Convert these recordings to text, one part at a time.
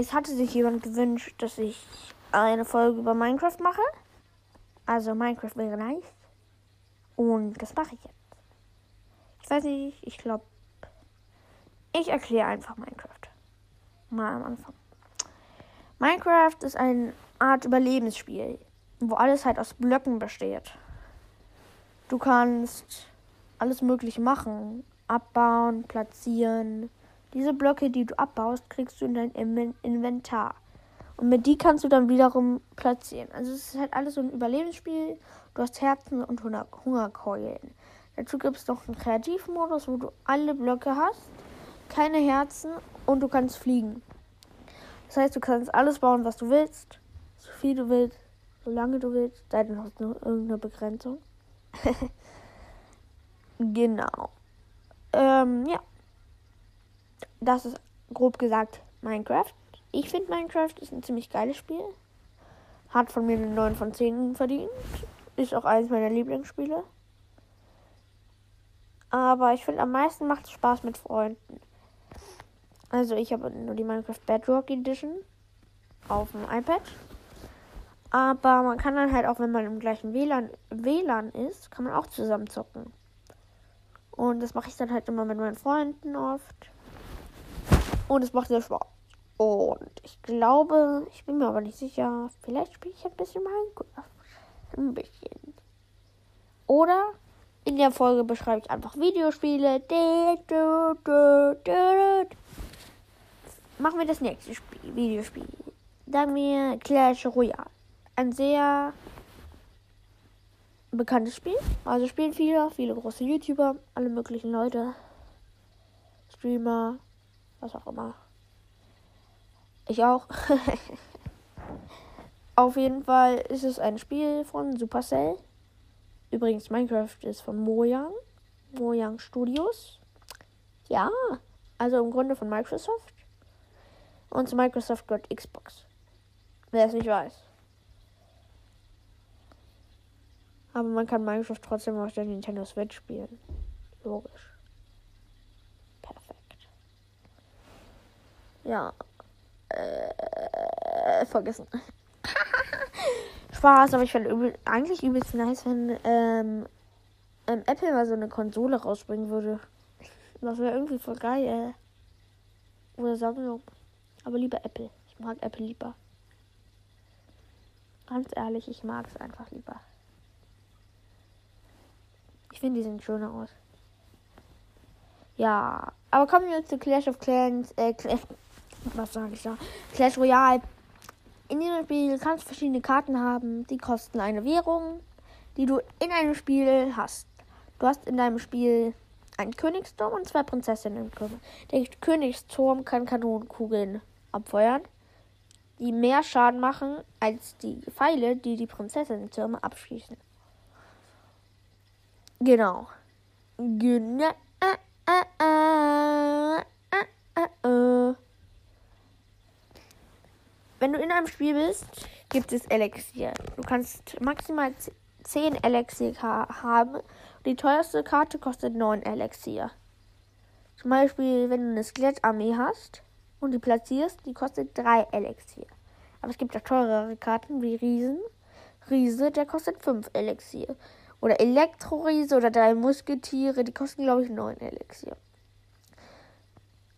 Es hatte sich jemand gewünscht, dass ich eine Folge über Minecraft mache. Also Minecraft wäre nice. Und das mache ich jetzt. Ich weiß nicht, ich glaube, ich erkläre einfach Minecraft. Mal am Anfang. Minecraft ist eine Art Überlebensspiel, wo alles halt aus Blöcken besteht. Du kannst alles Mögliche machen. Abbauen, platzieren. Diese Blöcke, die du abbaust, kriegst du in dein Inventar. Und mit die kannst du dann wiederum platzieren. Also es ist halt alles so ein Überlebensspiel. Du hast Herzen und Hungerkeulen. Dazu gibt es noch einen Kreativmodus, wo du alle Blöcke hast, keine Herzen und du kannst fliegen. Das heißt, du kannst alles bauen, was du willst, so viel du willst, so lange du willst, sei denn hast du irgendeine Begrenzung. genau. Ähm, ja. Das ist grob gesagt Minecraft. Ich finde Minecraft ist ein ziemlich geiles Spiel. Hat von mir eine 9 von 10 verdient. Ist auch eines meiner Lieblingsspiele. Aber ich finde am meisten macht es Spaß mit Freunden. Also ich habe nur die Minecraft Bedrock Edition auf dem iPad. Aber man kann dann halt auch, wenn man im gleichen WLAN, WLAN ist, kann man auch zusammen zocken. Und das mache ich dann halt immer mit meinen Freunden oft. Und es macht sehr Spaß. Und ich glaube, ich bin mir aber nicht sicher, vielleicht spiele ich ein bisschen Minecraft. Ein bisschen. Oder in der Folge beschreibe ich einfach Videospiele. Machen wir das nächste Spiel, Videospiel. Sagen wir Clash Royale. Ein sehr bekanntes Spiel. Also spielen viele, viele große YouTuber, alle möglichen Leute. Streamer, was auch immer. Ich auch. Auf jeden Fall ist es ein Spiel von Supercell. Übrigens, Minecraft ist von Mojang. Mojang Studios. Ja, also im Grunde von Microsoft. Und zu Microsoft gehört Xbox. Wer es nicht weiß. Aber man kann Minecraft trotzdem auf der Nintendo Switch spielen. Logisch. Ja. Äh, vergessen. Spaß, aber ich fände übel, eigentlich übelst nice, wenn ähm, ähm, Apple mal so eine Konsole rausbringen würde. Das wäre irgendwie voll geil. Oder Samsung. Aber lieber Apple. Ich mag Apple lieber. Ganz ehrlich, ich mag es einfach lieber. Ich finde, die sehen schöner aus. Ja, aber kommen wir zu Clash of Clans. Äh, Clash, was sage ich da? Clash Royale. In diesem Spiel kannst du verschiedene Karten haben, die kosten eine Währung, die du in einem Spiel hast. Du hast in deinem Spiel einen Königsturm und zwei Prinzessinnen. Der Königsturm kann Kanonenkugeln abfeuern, die mehr Schaden machen als die Pfeile, die die Prinzessinnen-Türme abschießen. Genau. Genau. Äh, äh, äh, Wenn du in einem Spiel bist, gibt es Elixier. Du kannst maximal 10 Elixier haben. Die teuerste Karte kostet 9 Elixier. Zum Beispiel, wenn du eine Skelettarmee hast, und die platzierst, die kostet 3 Elixier. Aber es gibt auch teurere Karten wie Riesen. Riese, der kostet 5 Elixier. Oder Elektroriese oder drei Musketiere, die kosten, glaube ich, 9 Elixier.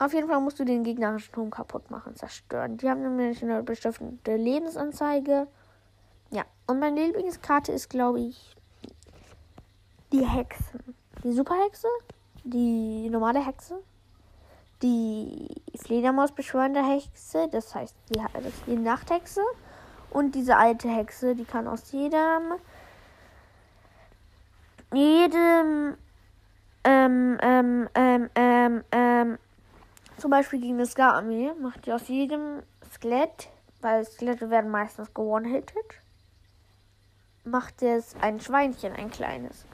Auf jeden Fall musst du den gegnerischen Turm kaputt machen, zerstören. Die haben nämlich eine bestimmte Lebensanzeige. Ja, und meine Lieblingskarte ist, glaube ich, die Hexen. Die Superhexe, die normale Hexe die Fledermaus beschwörende Hexe, das heißt die, die Nachthexe. Und diese alte Hexe, die kann aus jedem, jedem, ähm, ähm, ähm, ähm, ähm, zum Beispiel gegen das Scar-Armee, macht die aus jedem Skelett, weil Skelette werden meistens gewonnen-hitted, macht es ein Schweinchen, ein kleines.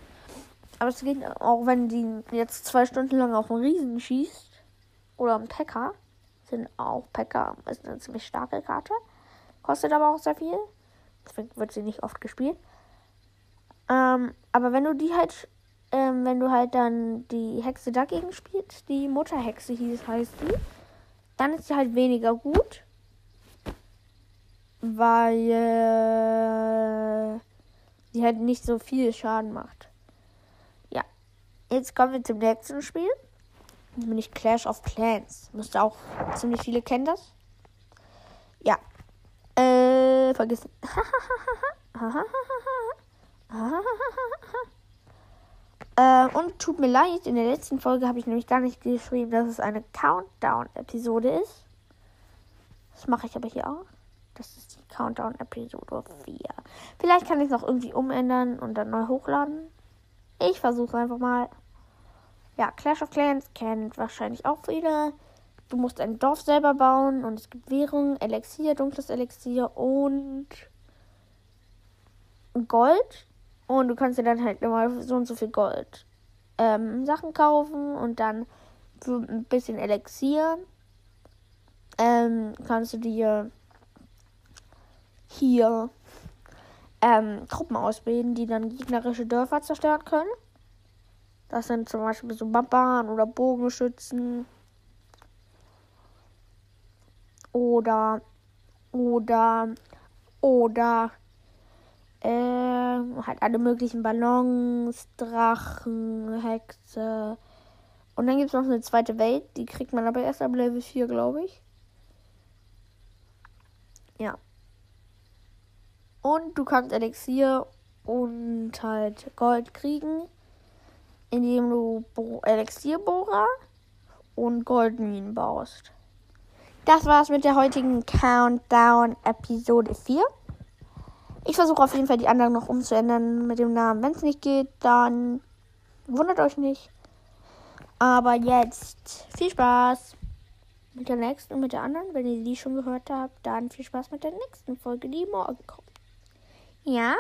Aber es geht auch, wenn die jetzt zwei Stunden lang auf einen Riesen schießt, oder ein Packer. Sind auch Packer, ist eine ziemlich starke Karte. Kostet aber auch sehr viel. Deswegen wird sie nicht oft gespielt. Ähm, aber wenn du die halt, ähm, wenn du halt dann die Hexe dagegen spielst, die Mutterhexe hieß, heißt die, dann ist sie halt weniger gut. weil äh, die halt nicht so viel Schaden macht. Ja, jetzt kommen wir zum nächsten Spiel. Nämlich Clash of Clans. Müsste auch ziemlich viele kennen das. Ja. Äh, vergessen. Und tut mir leid, in der letzten Folge habe ich nämlich gar nicht geschrieben, dass es eine Countdown-Episode ist. Das mache ich aber hier auch. Das ist die Countdown-Episode 4. Vielleicht kann ich es noch irgendwie umändern und dann neu hochladen. Ich versuche einfach mal. Ja, Clash of Clans kennt wahrscheinlich auch viele. Du musst ein Dorf selber bauen und es gibt Währung, Elixier, dunkles Elixier und Gold. Und du kannst dir dann halt immer so und so viel Gold ähm, Sachen kaufen und dann für ein bisschen Elixier ähm, kannst du dir hier ähm, Truppen ausbilden, die dann gegnerische Dörfer zerstören können. Das sind zum Beispiel so Barbaren oder Bogenschützen. Oder, oder, oder, äh, halt alle möglichen Ballons, Drachen, Hexe. Und dann gibt es noch eine zweite Welt, die kriegt man aber erst ab Level 4, glaube ich. Ja. Und du kannst Elixier und halt Gold kriegen, indem du Elixierbohrer und Goldminen baust. Das war's mit der heutigen Countdown Episode 4. Ich versuche auf jeden Fall die anderen noch umzuändern mit dem Namen. Wenn es nicht geht, dann wundert euch nicht. Aber jetzt viel Spaß mit der nächsten und mit der anderen. Wenn ihr die schon gehört habt, dann viel Spaß mit der nächsten Folge, die morgen kommt. Ja.